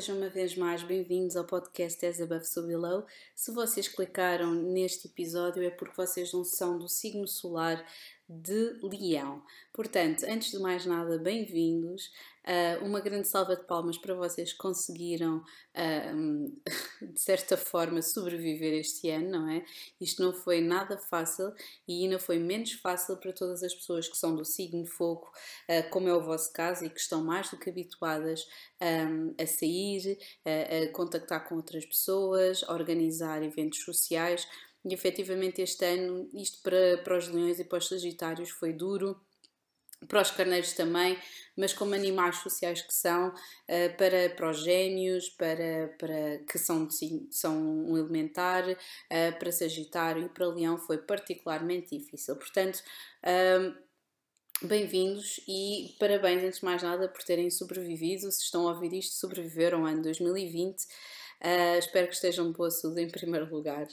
Sejam uma vez mais bem-vindos ao podcast As Above So Below. Se vocês clicaram neste episódio é porque vocês não são do signo solar de Leão. Portanto, antes de mais nada, bem-vindos. Uh, uma grande salva de palmas para vocês que conseguiram, uh, de certa forma, sobreviver este ano, não é? Isto não foi nada fácil e ainda foi menos fácil para todas as pessoas que são do signo fogo, uh, como é o vosso caso, e que estão mais do que habituadas um, a sair, a contactar com outras pessoas, a organizar eventos sociais. E efetivamente este ano, isto para, para os leões e para os sagitários foi duro, para os carneiros também, mas como animais sociais que são, eh, para, para os gêmeos, para, para, que são, são um elementar, eh, para Sagitário e para Leão foi particularmente difícil. Portanto, Bem-vindos e parabéns, antes de mais nada, por terem sobrevivido. Se estão a ouvir isto, sobreviveram ao ano 2020. Uh, espero que estejam de boa saúde em primeiro lugar.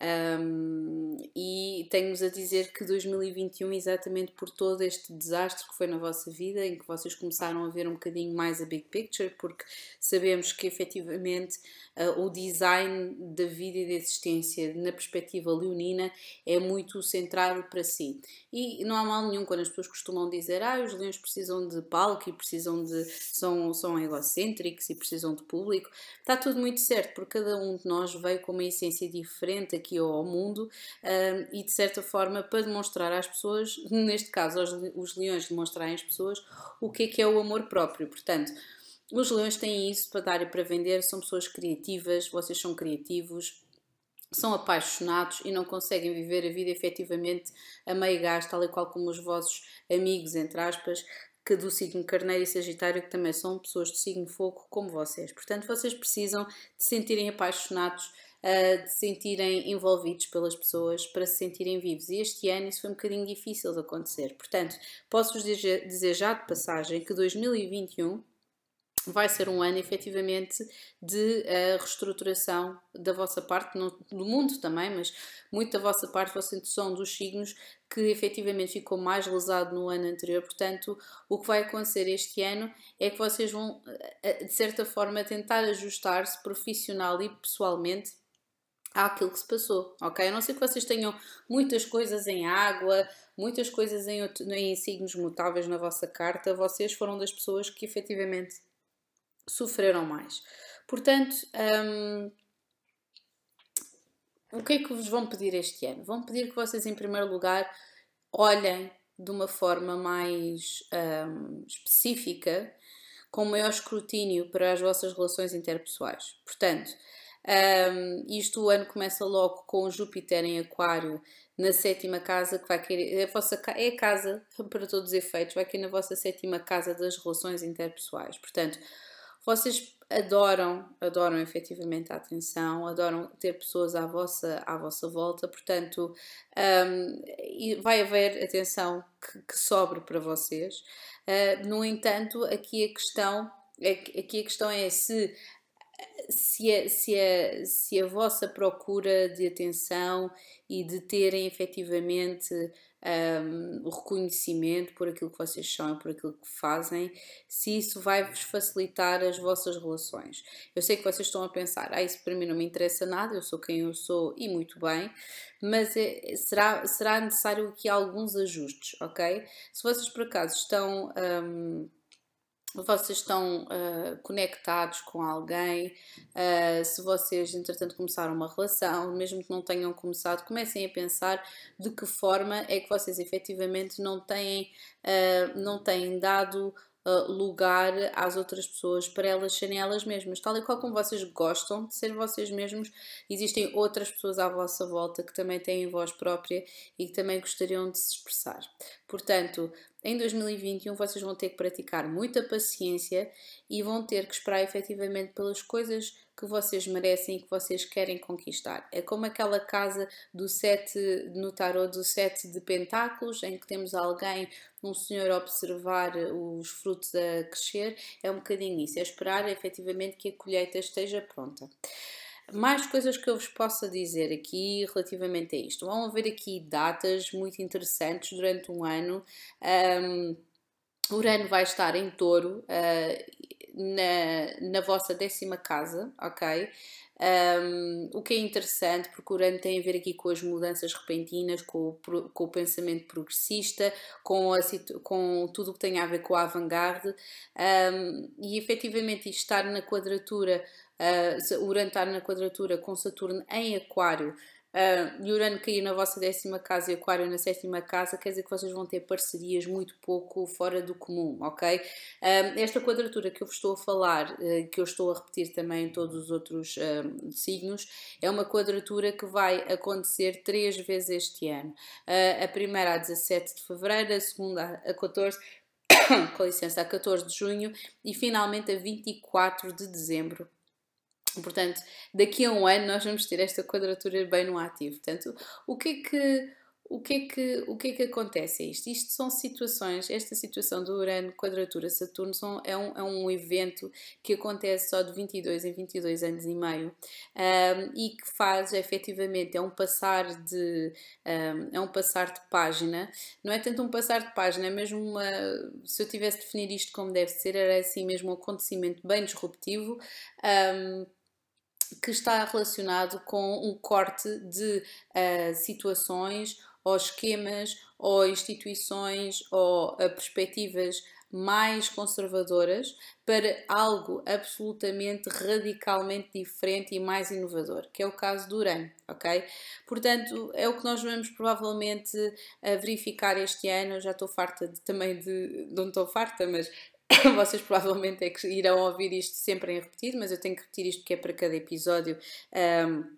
Um, e tenho-vos a dizer que 2021, exatamente por todo este desastre que foi na vossa vida, em que vocês começaram a ver um bocadinho mais a big picture, porque sabemos que efetivamente uh, o design da vida e da existência na perspectiva leonina é muito centrado para si. E não há mal nenhum quando as pessoas costumam dizer ah, os leões precisam de palco e precisam de. são, são egocêntricos e precisam de público. Está tudo muito certo, porque cada um de nós veio com uma essência diferente aqui ao mundo um, e de certa forma para demonstrar às pessoas, neste caso aos, os leões demonstrarem às pessoas o que é que é o amor próprio. Portanto, os leões têm isso para dar e para vender, são pessoas criativas, vocês são criativos, são apaixonados e não conseguem viver a vida efetivamente a meio gás, tal e qual como os vossos amigos, entre aspas, que do signo Carneiro e Sagitário, que também são pessoas do signo Fogo, como vocês. Portanto, vocês precisam de se sentirem apaixonados, de se sentirem envolvidos pelas pessoas, para se sentirem vivos. E este ano isso foi um bocadinho difícil de acontecer. Portanto, posso-vos dizer já de passagem que 2021 vai ser um ano efetivamente de uh, reestruturação da vossa parte, no, do mundo também, mas muito da vossa parte, vocês são dos signos que efetivamente ficou mais lesado no ano anterior. Portanto, o que vai acontecer este ano é que vocês vão, uh, de certa forma, tentar ajustar-se profissional e pessoalmente àquilo que se passou, ok? A não ser que vocês tenham muitas coisas em água, muitas coisas em, em signos mutáveis na vossa carta, vocês foram das pessoas que efetivamente sofreram mais. Portanto, um, o que é que vos vão pedir este ano? Vão pedir que vocês, em primeiro lugar, olhem de uma forma mais um, específica, com maior escrutínio para as vossas relações interpessoais. Portanto, um, isto o ano começa logo com Júpiter em Aquário na sétima casa, que vai querer. A vossa, é a casa, para todos os efeitos, vai cair na vossa sétima casa das relações interpessoais. Portanto, vocês adoram, adoram efetivamente a atenção, adoram ter pessoas à vossa, à vossa volta, portanto, um, vai haver atenção que, que sobre para vocês. Uh, no entanto, aqui a questão, é aqui a questão é se se a, se, a, se a vossa procura de atenção e de terem efetivamente um, reconhecimento por aquilo que vocês são e por aquilo que fazem, se isso vai-vos facilitar as vossas relações. Eu sei que vocês estão a pensar, ah, isso para mim não me interessa nada, eu sou quem eu sou e muito bem, mas é, será, será necessário aqui alguns ajustes, ok? Se vocês por acaso estão. Um, vocês estão uh, conectados com alguém, uh, se vocês entretanto começaram uma relação, mesmo que não tenham começado, comecem a pensar de que forma é que vocês efetivamente não têm, uh, não têm dado lugar às outras pessoas para elas serem elas mesmas. Tal e qual como vocês gostam de ser vocês mesmos, existem outras pessoas à vossa volta que também têm voz própria e que também gostariam de se expressar. Portanto, em 2021 vocês vão ter que praticar muita paciência e vão ter que esperar efetivamente pelas coisas que vocês merecem e que vocês querem conquistar. É como aquela casa do sete, no tarot do sete de pentáculos, em que temos alguém, um senhor observar os frutos a crescer, é um bocadinho isso, é esperar efetivamente que a colheita esteja pronta. Mais coisas que eu vos possa dizer aqui relativamente a isto. Vão haver aqui datas muito interessantes durante um ano. Um, Urano vai estar em touro uh, na, na vossa décima casa, ok? Um, o que é interessante, porque Urano tem a ver aqui com as mudanças repentinas, com o, com o pensamento progressista, com, a, com tudo o que tem a ver com a avant-garde, um, e efetivamente estar na quadratura, uh, Urano estar na quadratura com Saturno em Aquário uh, Urano cair na vossa décima casa e Aquário na sétima casa, quer dizer que vocês vão ter parcerias muito pouco fora do comum, ok? Uh, esta quadratura que eu vos estou a falar, uh, que eu estou a repetir também em todos os outros uh, signos, é uma quadratura que vai acontecer três vezes este ano. a primeira a 17 de fevereiro, a segunda a 14 com licença, a 14 de junho e finalmente a 24 de dezembro. Portanto, daqui a um ano nós vamos ter esta quadratura bem no ativo. Portanto, o que é que, o que, é que, o que, é que acontece a isto? Isto são situações, esta situação do Urano quadratura Saturno são, é, um, é um evento que acontece só de 22 em 22 anos e meio um, e que faz efetivamente, é um passar de um, é um passar de página, não é tanto um passar de página, é mesmo uma, se eu tivesse de definir isto como deve ser, era assim mesmo um acontecimento bem disruptivo um, que está relacionado com um corte de uh, situações ou esquemas ou instituições ou uh, perspectivas mais conservadoras para algo absolutamente radicalmente diferente e mais inovador, que é o caso do Urano, ok? Portanto, é o que nós vamos provavelmente uh, verificar este ano. Eu já estou farta de, também de. Não estou farta, mas vocês provavelmente é que irão ouvir isto sempre em repetido, mas eu tenho que repetir isto que é para cada episódio. Um,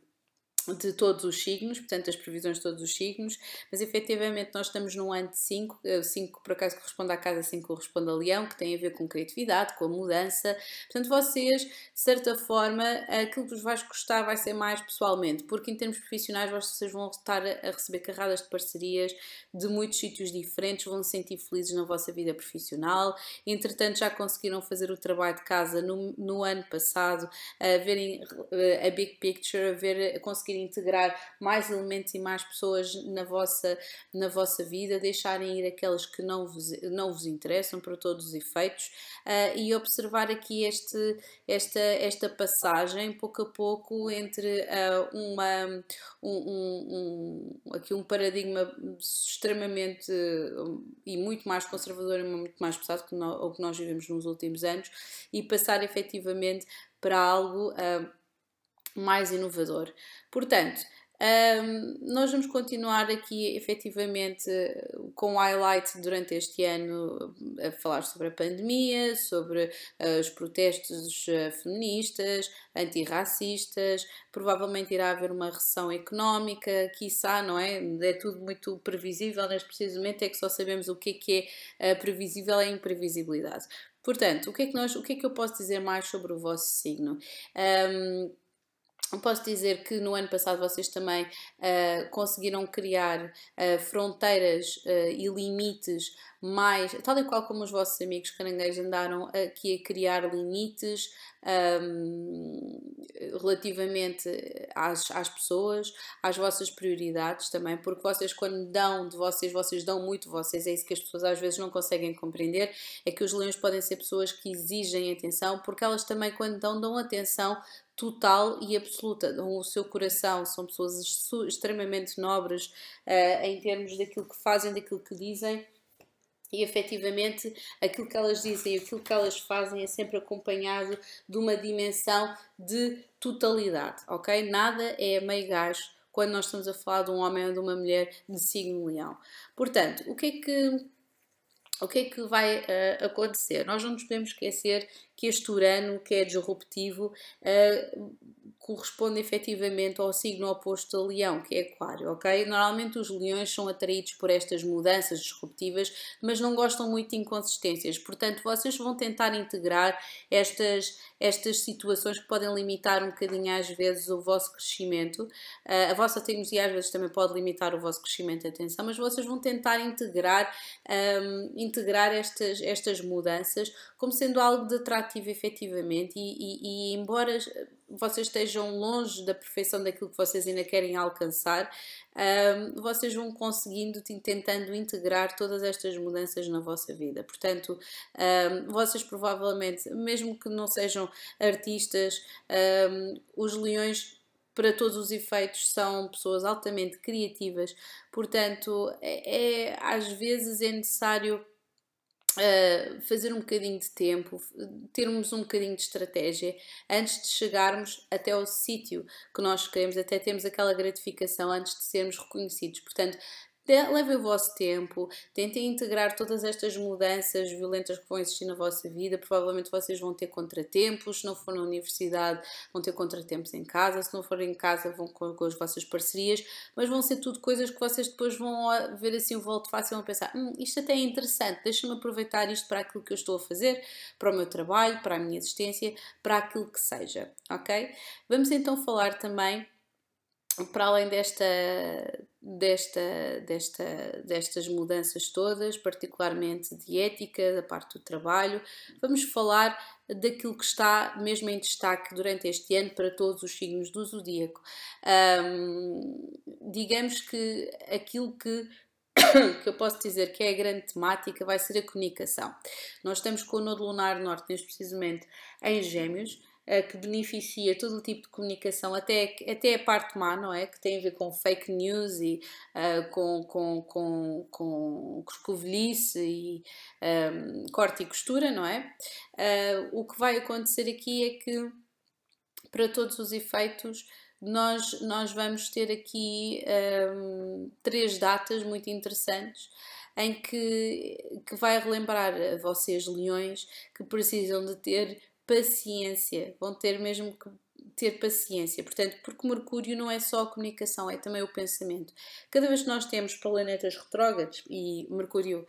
de todos os signos, portanto, as previsões de todos os signos, mas efetivamente nós estamos num ano de 5, 5 por acaso corresponde à casa 5, corresponde a Leão, que tem a ver com criatividade, com a mudança. Portanto, vocês, de certa forma, aquilo que vos vai custar vai ser mais pessoalmente, porque em termos profissionais vocês vão estar a receber carradas de parcerias de muitos sítios diferentes, vão se sentir felizes na vossa vida profissional. Entretanto, já conseguiram fazer o trabalho de casa no, no ano passado, a verem a big picture, a ver, a conseguir conseguir integrar mais elementos e mais pessoas na vossa, na vossa vida, deixarem ir aqueles que não vos, não vos interessam para todos os efeitos uh, e observar aqui este, esta, esta passagem pouco a pouco entre uh, uma, um, um, um, aqui um paradigma extremamente e muito mais conservador e muito mais pesado que o que nós vivemos nos últimos anos e passar efetivamente para algo uh, mais inovador. Portanto, um, nós vamos continuar aqui efetivamente com highlight durante este ano a falar sobre a pandemia, sobre uh, os protestos uh, feministas, antirracistas, provavelmente irá haver uma recessão económica, quiçá, não é? É tudo muito previsível, neste precisamente é que só sabemos o que é que é uh, previsível é a imprevisibilidade. Portanto, o que, é que nós, o que é que eu posso dizer mais sobre o vosso signo? Um, Posso dizer que no ano passado vocês também uh, conseguiram criar uh, fronteiras uh, e limites mais, tal e qual como os vossos amigos caranguejos andaram aqui a criar limites um, relativamente às, às pessoas, às vossas prioridades também, porque vocês quando dão de vocês, vocês dão muito vocês, é isso que as pessoas às vezes não conseguem compreender, é que os leões podem ser pessoas que exigem atenção, porque elas também quando dão, dão atenção total e absoluta, o seu coração, são pessoas extremamente nobres uh, em termos daquilo que fazem, daquilo que dizem. E efetivamente aquilo que elas dizem aquilo que elas fazem é sempre acompanhado de uma dimensão de totalidade, ok? Nada é meio gás quando nós estamos a falar de um homem ou de uma mulher de signo leão. Portanto, o que é que o que é que vai uh, acontecer? Nós não nos podemos esquecer que este Urano, que é disruptivo, uh, corresponde efetivamente ao signo oposto a leão, que é aquário, ok? Normalmente os leões são atraídos por estas mudanças disruptivas, mas não gostam muito de inconsistências, portanto vocês vão tentar integrar estas, estas situações que podem limitar um bocadinho às vezes o vosso crescimento, uh, a vossa teimosia às vezes também pode limitar o vosso crescimento, atenção, mas vocês vão tentar integrar, um, integrar estas, estas mudanças como sendo algo de atrativo efetivamente e, e, e embora vocês estejam longe da perfeição daquilo que vocês ainda querem alcançar, um, vocês vão conseguindo, tentando integrar todas estas mudanças na vossa vida. Portanto, um, vocês provavelmente, mesmo que não sejam artistas, um, os leões para todos os efeitos, são pessoas altamente criativas, portanto, é, é às vezes é necessário Uh, fazer um bocadinho de tempo, termos um bocadinho de estratégia antes de chegarmos até ao sítio que nós queremos, até termos aquela gratificação antes de sermos reconhecidos. Portanto, levem o vosso tempo, tentem integrar todas estas mudanças violentas que vão existir na vossa vida. Provavelmente vocês vão ter contratempos, se não for na universidade, vão ter contratempos em casa, se não for em casa, vão com, com as vossas parcerias, mas vão ser tudo coisas que vocês depois vão ver assim o volto fácil e vão pensar: hum, isto até é interessante, deixa-me aproveitar isto para aquilo que eu estou a fazer, para o meu trabalho, para a minha existência, para aquilo que seja, ok? Vamos então falar também para além desta, desta, desta, destas mudanças todas, particularmente de ética, da parte do trabalho, vamos falar daquilo que está mesmo em destaque durante este ano para todos os signos do zodíaco. Digamos que aquilo que que eu posso dizer que é a grande temática vai ser a comunicação. Nós estamos com o Nodo Lunar Norte, neste precisamente, em Gêmeos, que beneficia todo o tipo de comunicação, até, até a parte má, não é? Que tem a ver com fake news e uh, com, com, com, com coscovilhice e um, ehm, corte e costura, não é? Uh, o que vai acontecer aqui é que, para todos os efeitos, nós, nós vamos ter aqui um, ehm, três datas muito interessantes em que, que vai relembrar a vocês, leões, que precisam de ter paciência, vão ter mesmo que ter paciência. Portanto, porque Mercúrio não é só a comunicação, é também o pensamento. Cada vez que nós temos planetas retrógrados e Mercúrio,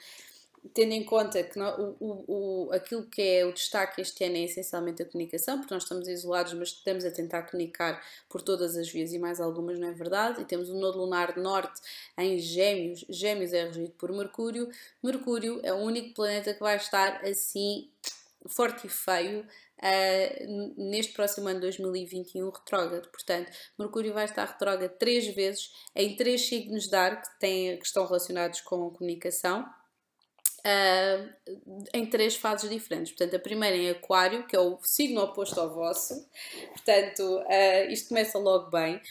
tendo em conta que o, o, o, aquilo que é o destaque este ano é essencialmente a comunicação, porque nós estamos isolados, mas estamos a tentar comunicar por todas as vias e mais algumas, não é verdade? E temos o Nodo Lunar Norte em Gêmeos, Gêmeos é regido por Mercúrio. Mercúrio é o único planeta que vai estar assim forte e feio uh, neste próximo ano 2021 retrógrado. Portanto, Mercúrio vai estar retrógrado três vezes em três signos de ar que, que estão relacionados com a comunicação. Uh, em três fases diferentes. Portanto, a primeira em Aquário, que é o signo oposto ao vosso. Portanto, uh, isto começa logo bem.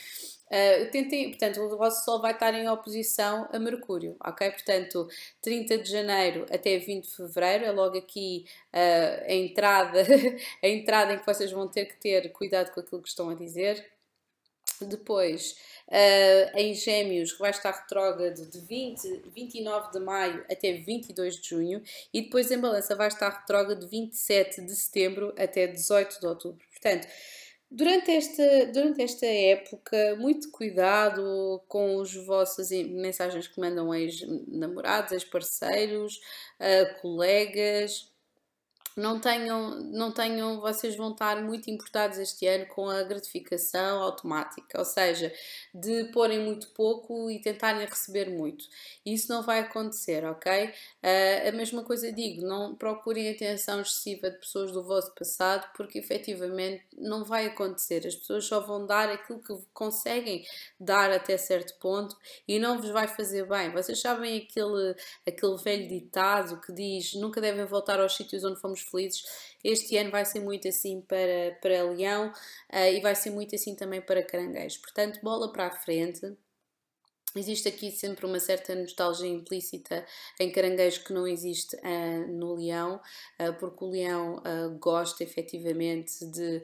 Uh, tentem, portanto, o vosso Sol vai estar em oposição a Mercúrio, ok? Portanto, 30 de janeiro até 20 de fevereiro é logo aqui uh, a entrada, a entrada em que vocês vão ter que ter cuidado com aquilo que estão a dizer. Depois, uh, em Gêmeos, vai estar retrógrado de 20, 29 de maio até 22 de junho. E depois, em Balança, vai estar retrógrado de 27 de setembro até 18 de outubro. Portanto, Durante esta, durante esta época, muito cuidado com as vossas mensagens que mandam ex-namorados, ex-parceiros, uh, colegas, não tenham, não tenham, vocês vão estar muito importados este ano com a gratificação automática, ou seja, de porem muito pouco e tentarem receber muito. Isso não vai acontecer, ok? Uh, a mesma coisa digo, não procurem atenção excessiva de pessoas do vosso passado, porque efetivamente não vai acontecer. As pessoas só vão dar aquilo que conseguem dar até certo ponto e não vos vai fazer bem. Vocês sabem aquele, aquele velho ditado que diz nunca devem voltar aos sítios onde fomos felizes. Este ano vai ser muito assim para, para Leão uh, e vai ser muito assim também para Caranguejo. Portanto, bola para a frente. Existe aqui sempre uma certa nostalgia implícita em caranguejo que não existe uh, no leão, uh, porque o leão uh, gosta efetivamente de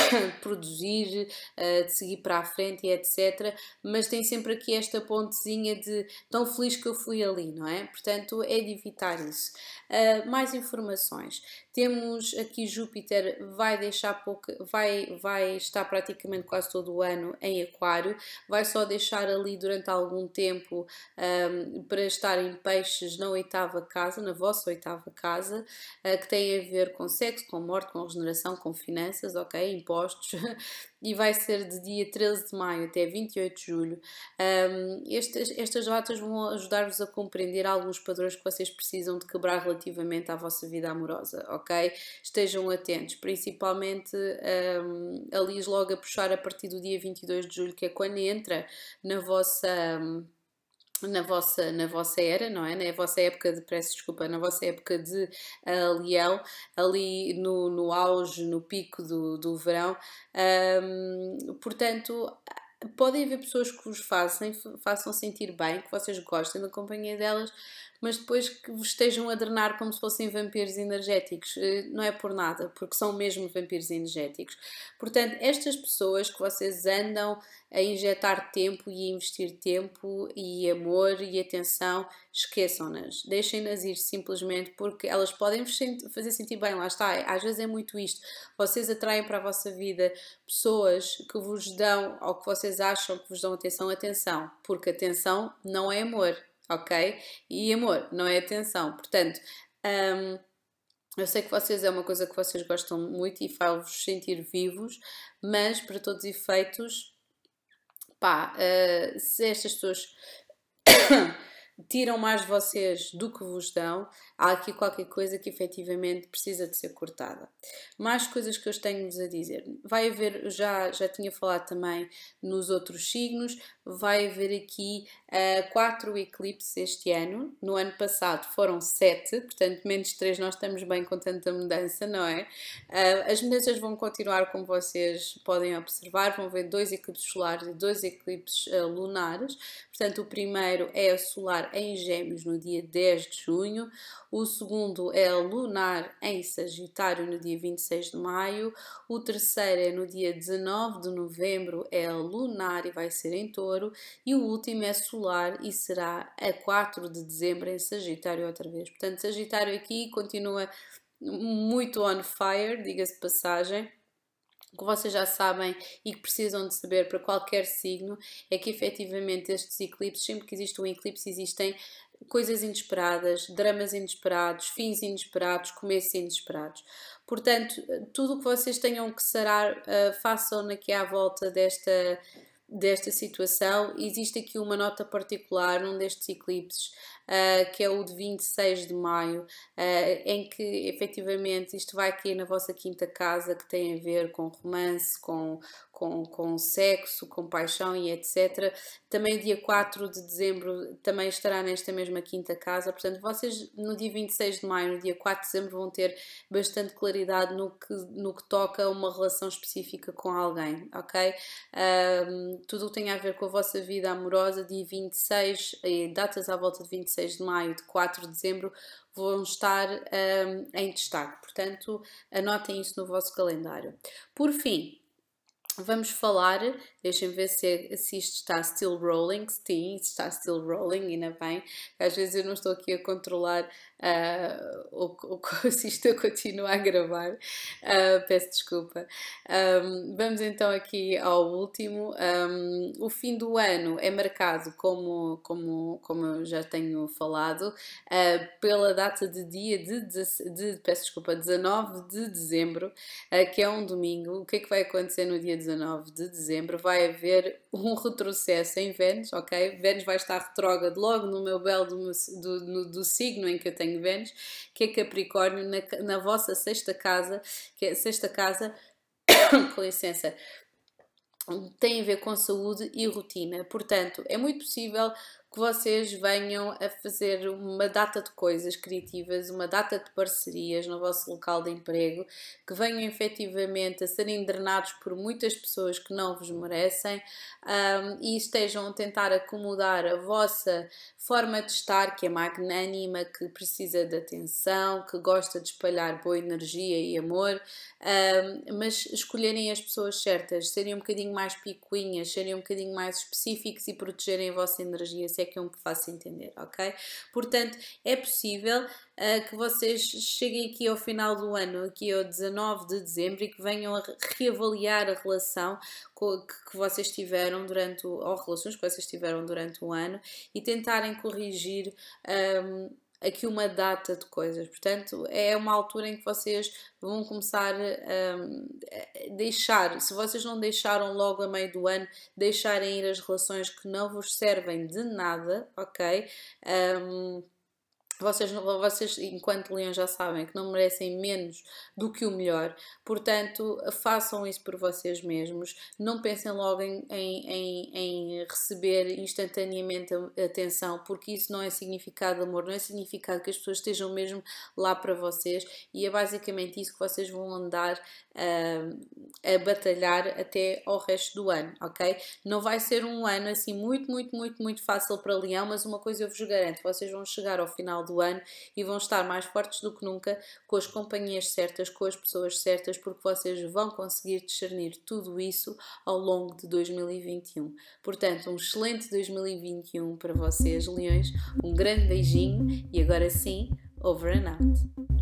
produzir, uh, de seguir para a frente e etc. Mas tem sempre aqui esta pontezinha de tão feliz que eu fui ali, não é? Portanto, é de evitar isso. Uh, mais informações. Temos aqui Júpiter, vai deixar pouco, vai, vai estar praticamente quase todo o ano em Aquário, vai só deixar ali durante algum tempo um, para estar em peixes na oitava casa, na vossa oitava casa, uh, que tem a ver com sexo, com morte, com regeneração, com finanças, ok? Impostos e vai ser de dia 13 de maio até 28 de julho. Um, estas, estas datas vão ajudar-vos a compreender alguns padrões que vocês precisam de quebrar relativamente à vossa vida amorosa, ok? Estejam atentos, principalmente um, a Liz logo a puxar a partir do dia 22 de julho, que é quando entra na vossa. Um, na vossa, na vossa era, não é? Na vossa época de, peço desculpa, na vossa época de uh, leão, ali no, no auge, no pico do, do verão. Um, portanto, podem haver pessoas que vos façam, façam sentir bem, que vocês gostem da companhia delas, mas depois que vos estejam a drenar como se fossem vampiros energéticos. Eh, não é por nada, porque são mesmo vampiros energéticos. Portanto, estas pessoas que vocês andam a injetar tempo e a investir tempo e amor e atenção, esqueçam-nas. Deixem-nas ir simplesmente porque elas podem vos fazer sentir bem. Lá está, às vezes é muito isto. Vocês atraem para a vossa vida pessoas que vos dão, ou que vocês acham que vos dão atenção, atenção, porque atenção não é amor ok? E amor, não é atenção. Portanto, um, eu sei que vocês é uma coisa que vocês gostam muito e faz-vos sentir vivos, mas para todos os efeitos, pá, uh, se estas pessoas tiram mais de vocês do que vos dão, há aqui qualquer coisa que efetivamente precisa de ser cortada. Mais coisas que eu tenho-vos a dizer. Vai haver, já, já tinha falado também nos outros signos, vai haver aqui uh, quatro eclipses este ano. No ano passado foram sete, portanto, menos três, nós estamos bem com tanta mudança, não é? Uh, as mudanças vão continuar como vocês podem observar, vão haver dois eclipses solares e dois eclipses uh, lunares. Portanto, o primeiro é solar em Gêmeos no dia 10 de junho, o segundo é lunar em Sagitário no dia 26 de maio, o terceiro é no dia 19 de novembro, é lunar e vai ser em Touro, e o último é solar e será a 4 de dezembro em Sagitário outra vez. Portanto, Sagitário aqui continua muito on fire, diga-se passagem. Que vocês já sabem e que precisam de saber para qualquer signo é que efetivamente estes eclipses, sempre que existe um eclipse, existem coisas inesperadas, dramas inesperados, fins inesperados, começos inesperados. Portanto, tudo o que vocês tenham que sarar, uh, façam aqui à volta desta, desta situação. Existe aqui uma nota particular num destes eclipses uh, que é o de 26 de maio, uh, em que efetivamente isto vai cair na vossa quinta casa, que tem a ver com romance, com, com, com sexo, com paixão e etc. Também dia 4 de dezembro também estará nesta mesma quinta casa, portanto vocês no dia 26 de maio, no dia 4 de dezembro vão ter bastante claridade no que, no que toca a uma relação específica com alguém, ok? Um, tudo o que tem a ver com a vossa vida amorosa, dia 26, datas à volta de 26 26 de maio, de 4 de dezembro, vão estar um, em destaque. Portanto, anotem isso no vosso calendário. Por fim, vamos falar, deixem ver se, se isto está still rolling, sim, está still rolling, ainda bem, às vezes eu não estou aqui a controlar uh, o, o, se isto continua a gravar, uh, peço desculpa. Um, vamos então aqui ao último. Um, o fim do ano é marcado, como, como, como eu já tenho falado, uh, pela data de dia de, de, de, peço desculpa, 19 de dezembro, que é um domingo. O que é que vai acontecer no dia 19 de dezembro? Vai haver um retrocesso em Vênus, ok? Vênus vai estar retrógrado logo no meu belo do, do, do, signo em que eu tenho Vênus, que é Capricórnio, na, na vossa sexta casa, que é sexta casa, com licença, tem a ver com saúde e rotina. Portanto, é muito possível vocês venham a fazer uma data de coisas criativas, uma data de parcerias no vosso local de emprego, que venham efetivamente a serem drenados por muitas pessoas que não vos merecem um, e estejam a tentar acomodar a vossa forma de estar, que é magnânima, que precisa de atenção, que gosta de espalhar boa energia e amor, um, mas escolherem as pessoas certas, serem um bocadinho mais picuinhas, serem um bocadinho mais específicos e protegerem a vossa energia se é que eu me faço entender, ok? Portanto, é possível uh, que vocês cheguem aqui ao final do ano, aqui ao 19 de dezembro, e que venham a reavaliar a relação que, que vocês tiveram durante o, ou relações que vocês tiveram durante o ano e tentarem corrigir um, aqui uma data de coisas. Portanto, é uma altura em que vocês vão começar hum, a deixar, se vocês não deixaram logo a meio do ano, deixarem ir as relações que não vos servem de nada, ok? Um, vocês, vocês, enquanto leões, já sabem que não merecem menos do que o melhor, portanto, façam isso por vocês mesmos. Não pensem logo em, em, em, receber instantaneamente atenção, porque isso não é significado de amor, não é significado que as pessoas estejam mesmo lá para vocês, e é basicamente isso que vocês vão andar a, a batalhar até ao resto do ano, ok? Não vai ser um ano assim muito, muito, muito, muito fácil para Leão, mas uma coisa eu vos garanto: vocês vão chegar ao final do ano e vão estar mais fortes do que nunca com as companhias certas, com as pessoas certas, porque vocês vão conseguir discernir tudo isso ao longo de 2021. Portanto, um excelente 2021 para vocês, Leões. Um grande beijinho e agora sim, over and out.